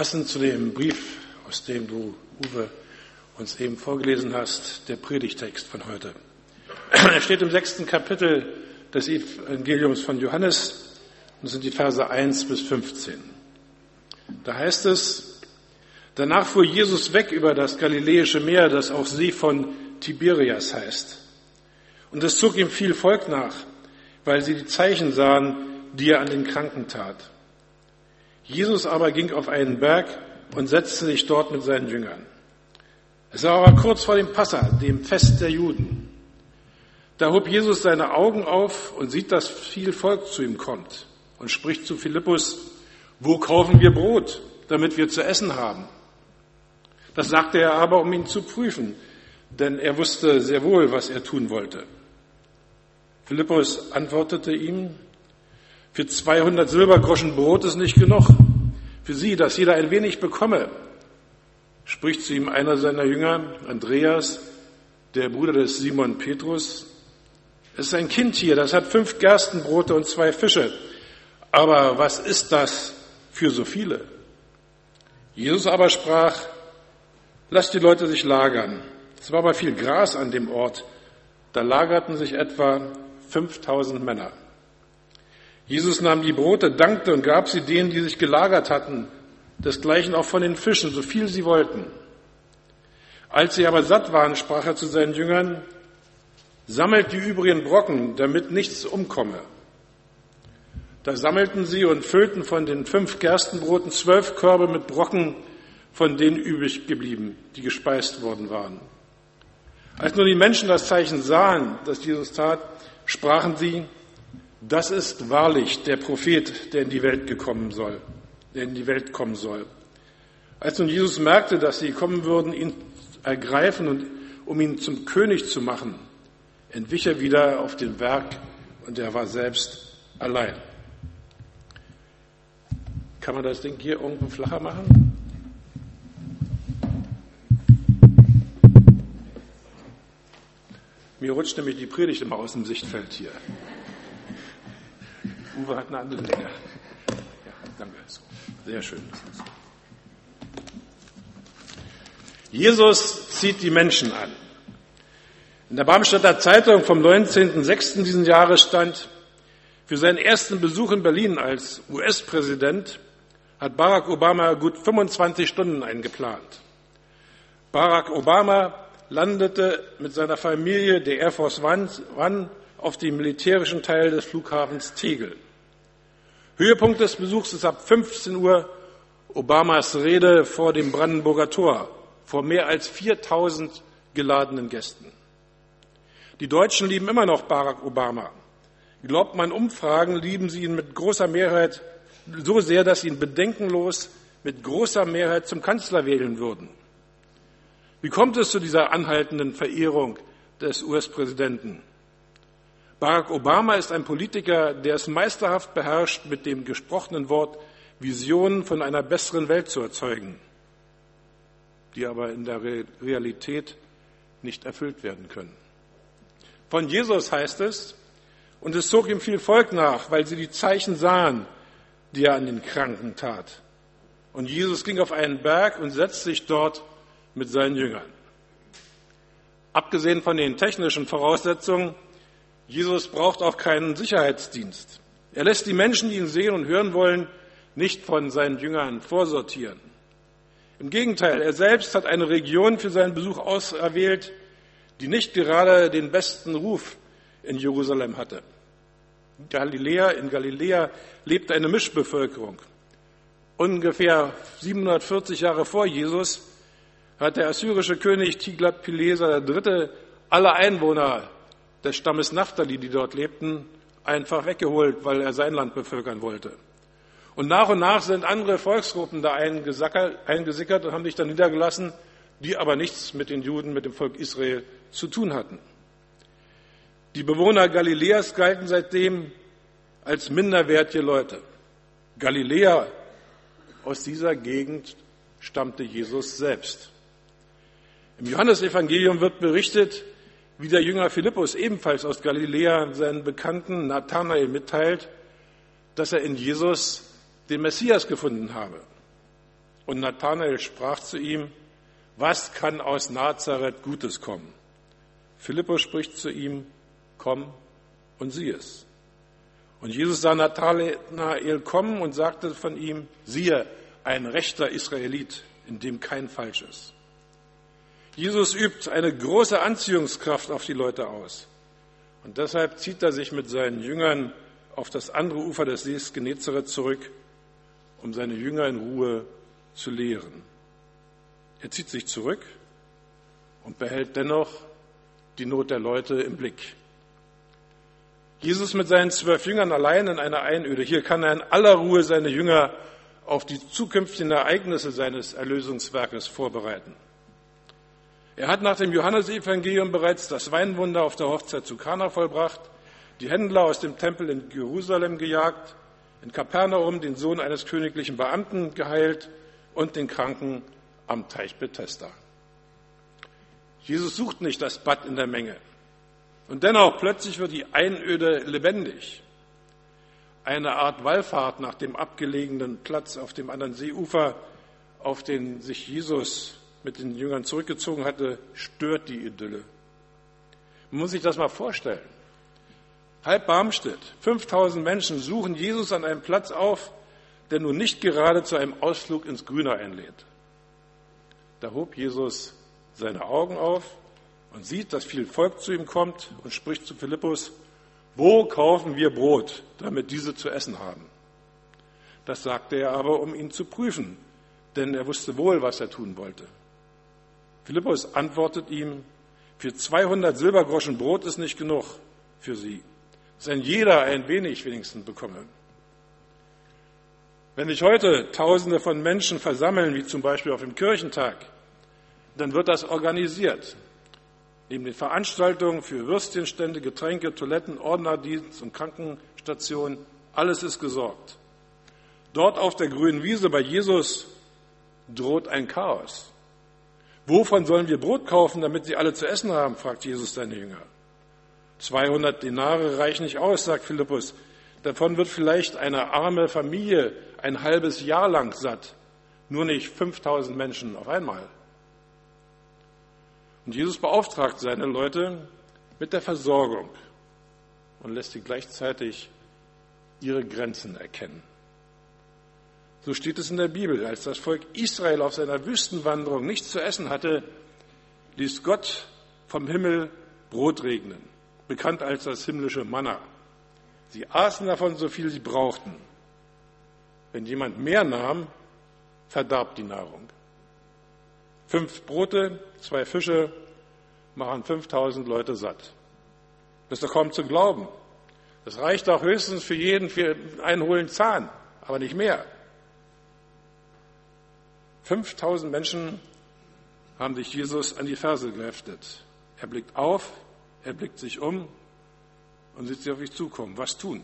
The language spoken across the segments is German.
Passend zu dem Brief, aus dem du, Uwe, uns eben vorgelesen hast, der Predigtext von heute. Er steht im sechsten Kapitel des Evangeliums von Johannes und sind die Verse 1 bis 15. Da heißt es, danach fuhr Jesus weg über das Galiläische Meer, das auch See von Tiberias heißt. Und es zog ihm viel Volk nach, weil sie die Zeichen sahen, die er an den Kranken tat. Jesus aber ging auf einen Berg und setzte sich dort mit seinen Jüngern. Es war aber kurz vor dem Passa, dem Fest der Juden. Da hob Jesus seine Augen auf und sieht, dass viel Volk zu ihm kommt und spricht zu Philippus, wo kaufen wir Brot, damit wir zu essen haben? Das sagte er aber, um ihn zu prüfen, denn er wusste sehr wohl, was er tun wollte. Philippus antwortete ihm, für 200 Silbergroschen Brot ist nicht genug. Für sie, dass jeder ein wenig bekomme. Spricht zu ihm einer seiner Jünger, Andreas, der Bruder des Simon Petrus. Es ist ein Kind hier, das hat fünf Gerstenbrote und zwei Fische. Aber was ist das für so viele? Jesus aber sprach, lasst die Leute sich lagern. Es war aber viel Gras an dem Ort. Da lagerten sich etwa 5000 Männer. Jesus nahm die Brote, dankte und gab sie denen, die sich gelagert hatten, desgleichen auch von den Fischen, so viel sie wollten. Als sie aber satt waren, sprach er zu seinen Jüngern, sammelt die übrigen Brocken, damit nichts umkomme. Da sammelten sie und füllten von den fünf Gerstenbroten zwölf Körbe mit Brocken, von denen übrig geblieben, die gespeist worden waren. Als nur die Menschen das Zeichen sahen, das Jesus tat, sprachen sie, das ist wahrlich der Prophet, der in die Welt gekommen soll, der in die Welt kommen soll. Als nun Jesus merkte, dass sie kommen würden, ihn ergreifen und um ihn zum König zu machen, entwich er wieder auf den Berg und er war selbst allein. Kann man das Ding hier irgendwo flacher machen? Mir rutscht nämlich die Predigt immer aus dem Sichtfeld hier. Uwe hat eine andere Länge. Ja, danke. Sehr schön. Jesus zieht die Menschen an. In der Barmstadter Zeitung vom 19.06. diesen Jahres stand, für seinen ersten Besuch in Berlin als US-Präsident hat Barack Obama gut 25 Stunden eingeplant. Barack Obama landete mit seiner Familie der Air Force One auf dem militärischen Teil des Flughafens Tegel. Höhepunkt des Besuchs ist ab 15 Uhr Obamas Rede vor dem Brandenburger Tor vor mehr als 4000 geladenen Gästen. Die Deutschen lieben immer noch Barack Obama. Glaubt man Umfragen, lieben sie ihn mit großer Mehrheit so sehr, dass sie ihn bedenkenlos mit großer Mehrheit zum Kanzler wählen würden. Wie kommt es zu dieser anhaltenden Verehrung des US-Präsidenten? Barack Obama ist ein Politiker, der es meisterhaft beherrscht, mit dem gesprochenen Wort Visionen von einer besseren Welt zu erzeugen, die aber in der Realität nicht erfüllt werden können. Von Jesus heißt es, und es zog ihm viel Volk nach, weil sie die Zeichen sahen, die er an den Kranken tat. Und Jesus ging auf einen Berg und setzte sich dort mit seinen Jüngern. Abgesehen von den technischen Voraussetzungen, Jesus braucht auch keinen Sicherheitsdienst. Er lässt die Menschen, die ihn sehen und hören wollen, nicht von seinen Jüngern vorsortieren. Im Gegenteil, er selbst hat eine Region für seinen Besuch auserwählt, die nicht gerade den besten Ruf in Jerusalem hatte. Galiläa, in Galiläa lebte eine Mischbevölkerung. Ungefähr 740 Jahre vor Jesus hat der assyrische König Tiglat-Pileser III. alle Einwohner des Stammes Naphtali, die dort lebten, einfach weggeholt, weil er sein Land bevölkern wollte. Und nach und nach sind andere Volksgruppen da eingesickert und haben sich dann niedergelassen, die aber nichts mit den Juden, mit dem Volk Israel zu tun hatten. Die Bewohner Galiläas galten seitdem als minderwertige Leute. Galiläa, aus dieser Gegend stammte Jesus selbst. Im Johannesevangelium wird berichtet, wie der Jünger Philippus ebenfalls aus Galiläa seinen Bekannten Nathanael mitteilt, dass er in Jesus den Messias gefunden habe. Und Nathanael sprach zu ihm, was kann aus Nazareth Gutes kommen? Philippus spricht zu ihm, komm und sieh es. Und Jesus sah Nathanael kommen und sagte von ihm, siehe, ein rechter Israelit, in dem kein Falsch ist. Jesus übt eine große Anziehungskraft auf die Leute aus. Und deshalb zieht er sich mit seinen Jüngern auf das andere Ufer des Sees Genezareth zurück, um seine Jünger in Ruhe zu lehren. Er zieht sich zurück und behält dennoch die Not der Leute im Blick. Jesus mit seinen zwölf Jüngern allein in einer Einöde. Hier kann er in aller Ruhe seine Jünger auf die zukünftigen Ereignisse seines Erlösungswerkes vorbereiten. Er hat nach dem Johannesevangelium bereits das Weinwunder auf der Hochzeit zu Kana vollbracht, die Händler aus dem Tempel in Jerusalem gejagt, in Kapernaum den Sohn eines königlichen Beamten geheilt und den Kranken am Teich Bethesda. Jesus sucht nicht das Bad in der Menge. Und dennoch plötzlich wird die Einöde lebendig. Eine Art Wallfahrt nach dem abgelegenen Platz auf dem anderen Seeufer, auf den sich Jesus mit den Jüngern zurückgezogen hatte, stört die Idylle. Man muss sich das mal vorstellen. Halb Barmstedt, 5000 Menschen suchen Jesus an einem Platz auf, der nun nicht gerade zu einem Ausflug ins Grüne einlädt. Da hob Jesus seine Augen auf und sieht, dass viel Volk zu ihm kommt und spricht zu Philippus, wo kaufen wir Brot, damit diese zu essen haben? Das sagte er aber, um ihn zu prüfen, denn er wusste wohl, was er tun wollte. Philippus antwortet ihm, für 200 Silbergroschen Brot ist nicht genug für sie, wenn jeder ein wenig wenigstens bekomme. Wenn sich heute Tausende von Menschen versammeln, wie zum Beispiel auf dem Kirchentag, dann wird das organisiert. Neben den Veranstaltungen für Würstchenstände, Getränke, Toiletten, Ordnerdienst und Krankenstationen, alles ist gesorgt. Dort auf der grünen Wiese bei Jesus droht ein Chaos. Wovon sollen wir Brot kaufen, damit sie alle zu essen haben? fragt Jesus seine Jünger. 200 Denare reichen nicht aus, sagt Philippus. Davon wird vielleicht eine arme Familie ein halbes Jahr lang satt, nur nicht 5000 Menschen auf einmal. Und Jesus beauftragt seine Leute mit der Versorgung und lässt sie gleichzeitig ihre Grenzen erkennen. So steht es in der Bibel. Als das Volk Israel auf seiner Wüstenwanderung nichts zu essen hatte, ließ Gott vom Himmel Brot regnen, bekannt als das himmlische Manna. Sie aßen davon so viel sie brauchten. Wenn jemand mehr nahm, verdarb die Nahrung. Fünf Brote, zwei Fische machen 5000 Leute satt. Das ist doch kaum zu glauben. Das reicht auch höchstens für jeden für einen hohlen Zahn, aber nicht mehr. 5000 Menschen haben sich Jesus an die Ferse geheftet. Er blickt auf, er blickt sich um und sieht sie auf sich zukommen. Was tun?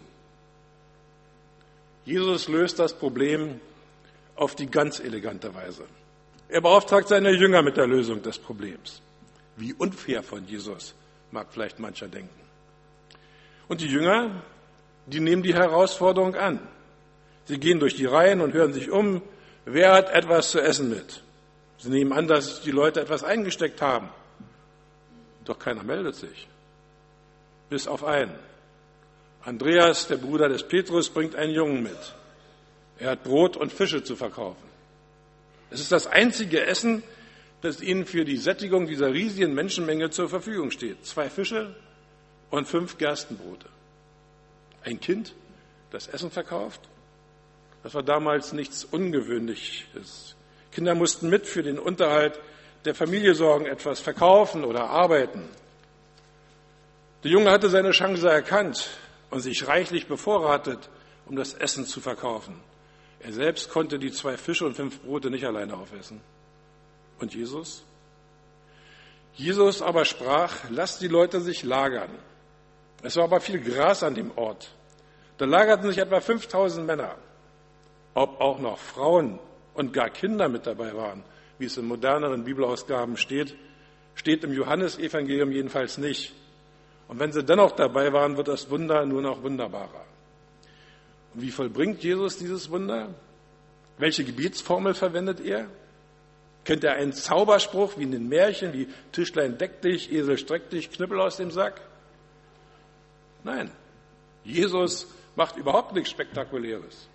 Jesus löst das Problem auf die ganz elegante Weise. Er beauftragt seine Jünger mit der Lösung des Problems. Wie unfair von Jesus, mag vielleicht mancher denken. Und die Jünger, die nehmen die Herausforderung an. Sie gehen durch die Reihen und hören sich um, wer hat etwas zu essen mit. Sie nehmen an, dass die Leute etwas eingesteckt haben. Doch keiner meldet sich. Bis auf einen. Andreas, der Bruder des Petrus, bringt einen Jungen mit. Er hat Brot und Fische zu verkaufen. Es ist das einzige Essen, das ihnen für die Sättigung dieser riesigen Menschenmenge zur Verfügung steht. Zwei Fische und fünf Gerstenbrote. Ein Kind, das Essen verkauft, das war damals nichts Ungewöhnliches. Kinder mussten mit für den Unterhalt der Familie sorgen, etwas verkaufen oder arbeiten. Der Junge hatte seine Chance erkannt und sich reichlich bevorratet, um das Essen zu verkaufen. Er selbst konnte die zwei Fische und fünf Brote nicht alleine aufessen. Und Jesus? Jesus aber sprach, lasst die Leute sich lagern. Es war aber viel Gras an dem Ort. Da lagerten sich etwa 5000 Männer. Ob auch noch Frauen und gar Kinder mit dabei waren, wie es in moderneren Bibelausgaben steht, steht im Johannesevangelium jedenfalls nicht. Und wenn sie dennoch dabei waren, wird das Wunder nur noch wunderbarer. Und wie vollbringt Jesus dieses Wunder? Welche Gebetsformel verwendet er? Kennt er einen Zauberspruch wie in den Märchen, wie Tischlein deck dich, Esel streck dich, Knüppel aus dem Sack? Nein, Jesus macht überhaupt nichts Spektakuläres.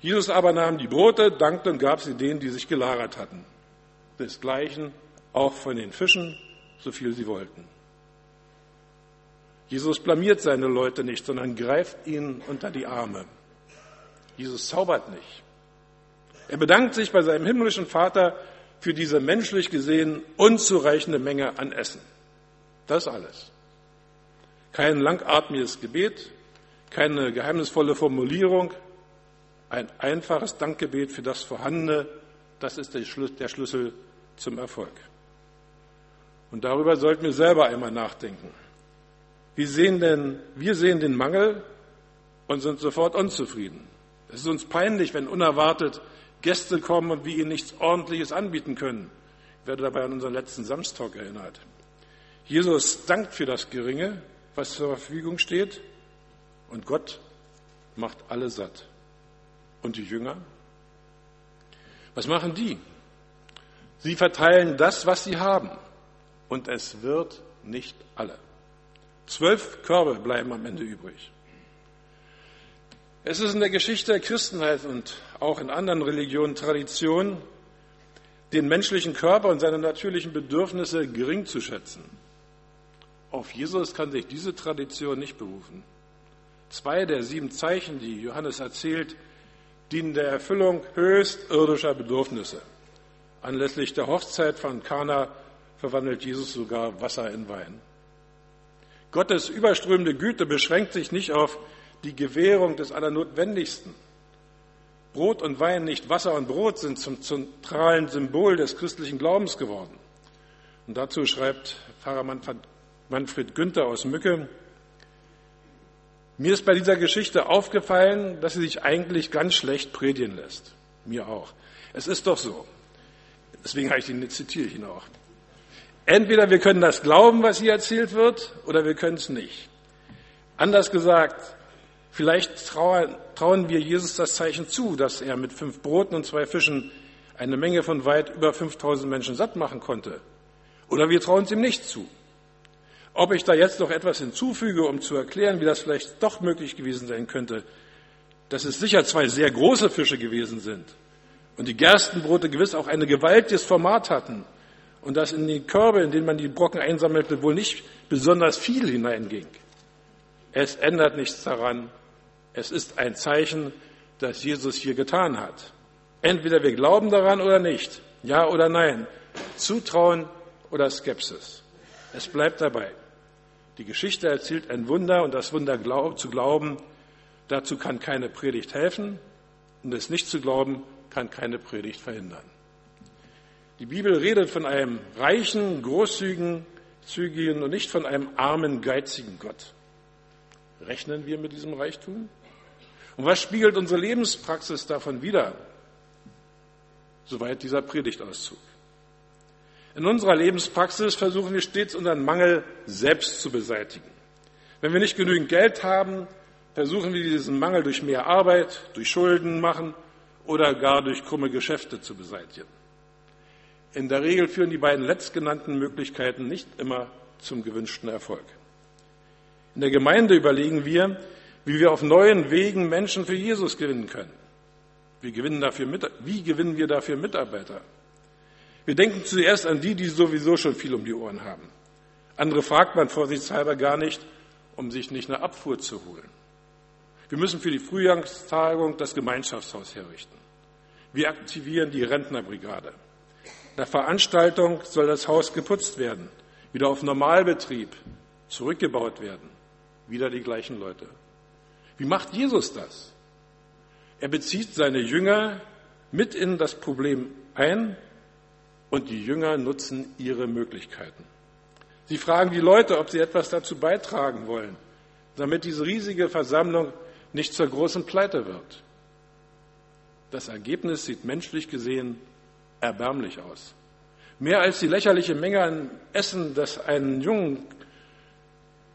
Jesus aber nahm die Brote, dankte und gab sie denen, die sich gelagert hatten. Desgleichen auch von den Fischen, so viel sie wollten. Jesus blamiert seine Leute nicht, sondern greift ihnen unter die Arme. Jesus zaubert nicht. Er bedankt sich bei seinem himmlischen Vater für diese menschlich gesehen unzureichende Menge an Essen. Das alles. Kein langatmiges Gebet, keine geheimnisvolle Formulierung, ein einfaches Dankgebet für das Vorhandene, das ist der Schlüssel zum Erfolg. Und darüber sollten wir selber einmal nachdenken. Wir sehen, denn, wir sehen den Mangel und sind sofort unzufrieden. Es ist uns peinlich, wenn unerwartet Gäste kommen und wir ihnen nichts Ordentliches anbieten können. Ich werde dabei an unseren letzten Samstag erinnert. Jesus dankt für das Geringe, was zur Verfügung steht, und Gott macht alle satt. Und die Jünger? Was machen die? Sie verteilen das, was sie haben. Und es wird nicht alle. Zwölf Körbe bleiben am Ende übrig. Es ist in der Geschichte der Christenheit und auch in anderen Religionen Tradition, den menschlichen Körper und seine natürlichen Bedürfnisse gering zu schätzen. Auf Jesus kann sich diese Tradition nicht berufen. Zwei der sieben Zeichen, die Johannes erzählt, dienen der Erfüllung höchst irdischer Bedürfnisse. Anlässlich der Hochzeit von Kana verwandelt Jesus sogar Wasser in Wein. Gottes überströmende Güte beschränkt sich nicht auf die Gewährung des Allernotwendigsten. Brot und Wein, nicht Wasser und Brot, sind zum zentralen Symbol des christlichen Glaubens geworden. Und dazu schreibt Pfarrer Manfred Günther aus Mücke, mir ist bei dieser Geschichte aufgefallen, dass sie sich eigentlich ganz schlecht predigen lässt. Mir auch. Es ist doch so. Deswegen habe ich ihn, zitiere ich ihn auch. Entweder wir können das glauben, was hier erzählt wird, oder wir können es nicht. Anders gesagt, vielleicht trauen wir Jesus das Zeichen zu, dass er mit fünf Broten und zwei Fischen eine Menge von weit über 5000 Menschen satt machen konnte. Oder wir trauen es ihm nicht zu. Ob ich da jetzt noch etwas hinzufüge, um zu erklären, wie das vielleicht doch möglich gewesen sein könnte, dass es sicher zwei sehr große Fische gewesen sind und die Gerstenbrote gewiss auch ein gewaltiges Format hatten und dass in die Körbe, in denen man die Brocken einsammelte, wohl nicht besonders viel hineinging. Es ändert nichts daran. Es ist ein Zeichen, das Jesus hier getan hat. Entweder wir glauben daran oder nicht. Ja oder nein. Zutrauen oder Skepsis. Es bleibt dabei. Die Geschichte erzählt ein Wunder und das Wunder zu glauben, dazu kann keine Predigt helfen und es nicht zu glauben, kann keine Predigt verhindern. Die Bibel redet von einem reichen, großzügigen, zügigen und nicht von einem armen, geizigen Gott. Rechnen wir mit diesem Reichtum? Und was spiegelt unsere Lebenspraxis davon wider? Soweit dieser Predigtauszug. In unserer Lebenspraxis versuchen wir stets unseren Mangel selbst zu beseitigen. Wenn wir nicht genügend Geld haben, versuchen wir diesen Mangel durch mehr Arbeit, durch Schulden machen oder gar durch krumme Geschäfte zu beseitigen. In der Regel führen die beiden letztgenannten Möglichkeiten nicht immer zum gewünschten Erfolg. In der Gemeinde überlegen wir, wie wir auf neuen Wegen Menschen für Jesus gewinnen können. Wie gewinnen, dafür, wie gewinnen wir dafür Mitarbeiter? Wir denken zuerst an die, die sowieso schon viel um die Ohren haben. Andere fragt man vorsichtshalber gar nicht, um sich nicht eine Abfuhr zu holen. Wir müssen für die Frühjahrstagung das Gemeinschaftshaus herrichten. Wir aktivieren die Rentnerbrigade. Nach Veranstaltung soll das Haus geputzt werden, wieder auf Normalbetrieb zurückgebaut werden. Wieder die gleichen Leute. Wie macht Jesus das? Er bezieht seine Jünger mit in das Problem ein und die Jünger nutzen ihre Möglichkeiten. Sie fragen die Leute, ob sie etwas dazu beitragen wollen, damit diese riesige Versammlung nicht zur großen Pleite wird. Das Ergebnis sieht menschlich gesehen erbärmlich aus. Mehr als die lächerliche Menge an Essen, das einen Jungen,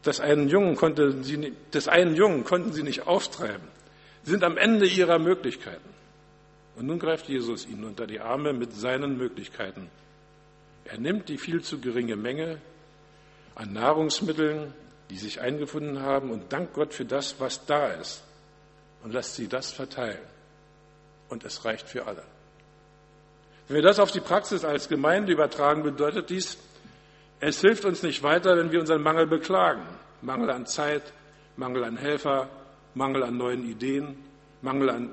das einen Jungen konnte sie, des einen Jungen konnten sie nicht auftreiben. Sie sind am Ende ihrer Möglichkeiten. Und nun greift Jesus ihnen unter die Arme mit seinen Möglichkeiten. Er nimmt die viel zu geringe Menge an Nahrungsmitteln, die sich eingefunden haben, und dankt Gott für das, was da ist, und lässt sie das verteilen. Und es reicht für alle. Wenn wir das auf die Praxis als Gemeinde übertragen, bedeutet dies, es hilft uns nicht weiter, wenn wir unseren Mangel beklagen. Mangel an Zeit, Mangel an Helfer, Mangel an neuen Ideen, Mangel an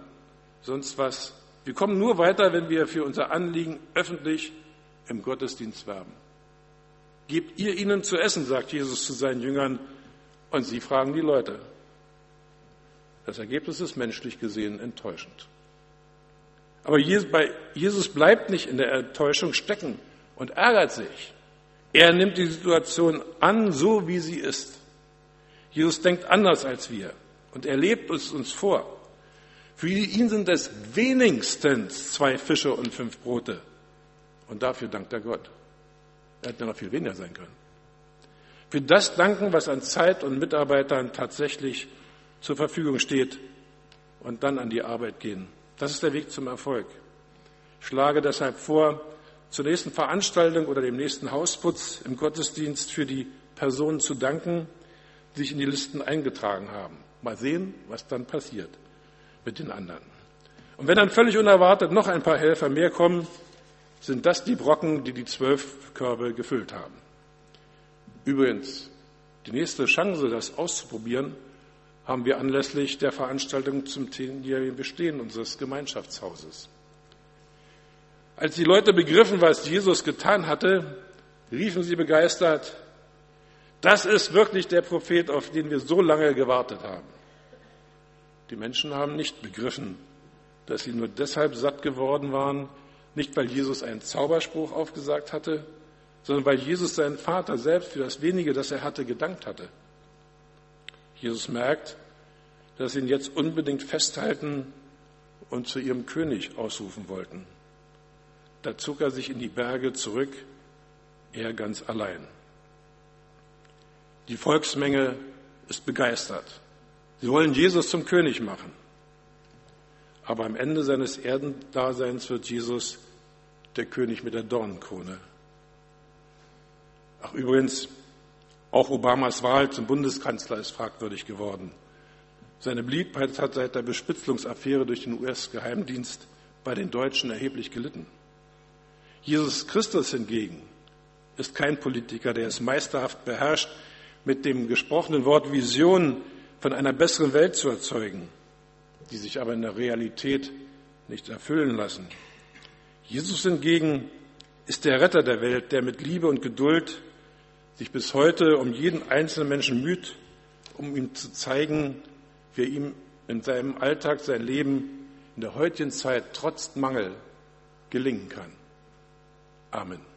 sonst was. Wir kommen nur weiter, wenn wir für unser Anliegen öffentlich im Gottesdienst werben. Gebt ihr ihnen zu essen, sagt Jesus zu seinen Jüngern, und sie fragen die Leute. Das Ergebnis ist menschlich gesehen enttäuschend. Aber Jesus bleibt nicht in der Enttäuschung stecken und ärgert sich. Er nimmt die Situation an, so wie sie ist. Jesus denkt anders als wir und er lebt es uns vor. Für ihn sind es wenigstens zwei Fische und fünf Brote. Und dafür dankt er Gott. Er hätte noch viel weniger sein können. Für das danken, was an Zeit und Mitarbeitern tatsächlich zur Verfügung steht und dann an die Arbeit gehen. Das ist der Weg zum Erfolg. Ich schlage deshalb vor, zur nächsten Veranstaltung oder dem nächsten Hausputz im Gottesdienst für die Personen zu danken, die sich in die Listen eingetragen haben. Mal sehen, was dann passiert mit den anderen. Und wenn dann völlig unerwartet noch ein paar Helfer mehr kommen, sind das die Brocken, die die zwölf Körbe gefüllt haben. Übrigens, die nächste Chance, das auszuprobieren, haben wir anlässlich der Veranstaltung zum zehnjährigen Bestehen unseres Gemeinschaftshauses. Als die Leute begriffen, was Jesus getan hatte, riefen sie begeistert, das ist wirklich der Prophet, auf den wir so lange gewartet haben. Die Menschen haben nicht begriffen, dass sie nur deshalb satt geworden waren, nicht weil Jesus einen Zauberspruch aufgesagt hatte, sondern weil Jesus seinen Vater selbst für das wenige, das er hatte, gedankt hatte. Jesus merkt, dass sie ihn jetzt unbedingt festhalten und zu ihrem König ausrufen wollten. Da zog er sich in die Berge zurück, er ganz allein. Die Volksmenge ist begeistert. Sie wollen Jesus zum König machen. Aber am Ende seines Erdendaseins wird Jesus der König mit der Dornenkrone. Ach übrigens, auch Obamas Wahl zum Bundeskanzler ist fragwürdig geworden. Seine Beliebtheit hat seit der Bespitzelungsaffäre durch den US-Geheimdienst bei den Deutschen erheblich gelitten. Jesus Christus hingegen ist kein Politiker, der es meisterhaft beherrscht, mit dem gesprochenen Wort Vision von einer besseren Welt zu erzeugen, die sich aber in der Realität nicht erfüllen lassen. Jesus hingegen ist der Retter der Welt, der mit Liebe und Geduld sich bis heute um jeden einzelnen Menschen müht, um ihm zu zeigen, wie er ihm in seinem Alltag sein Leben in der heutigen Zeit trotz Mangel gelingen kann. Amen.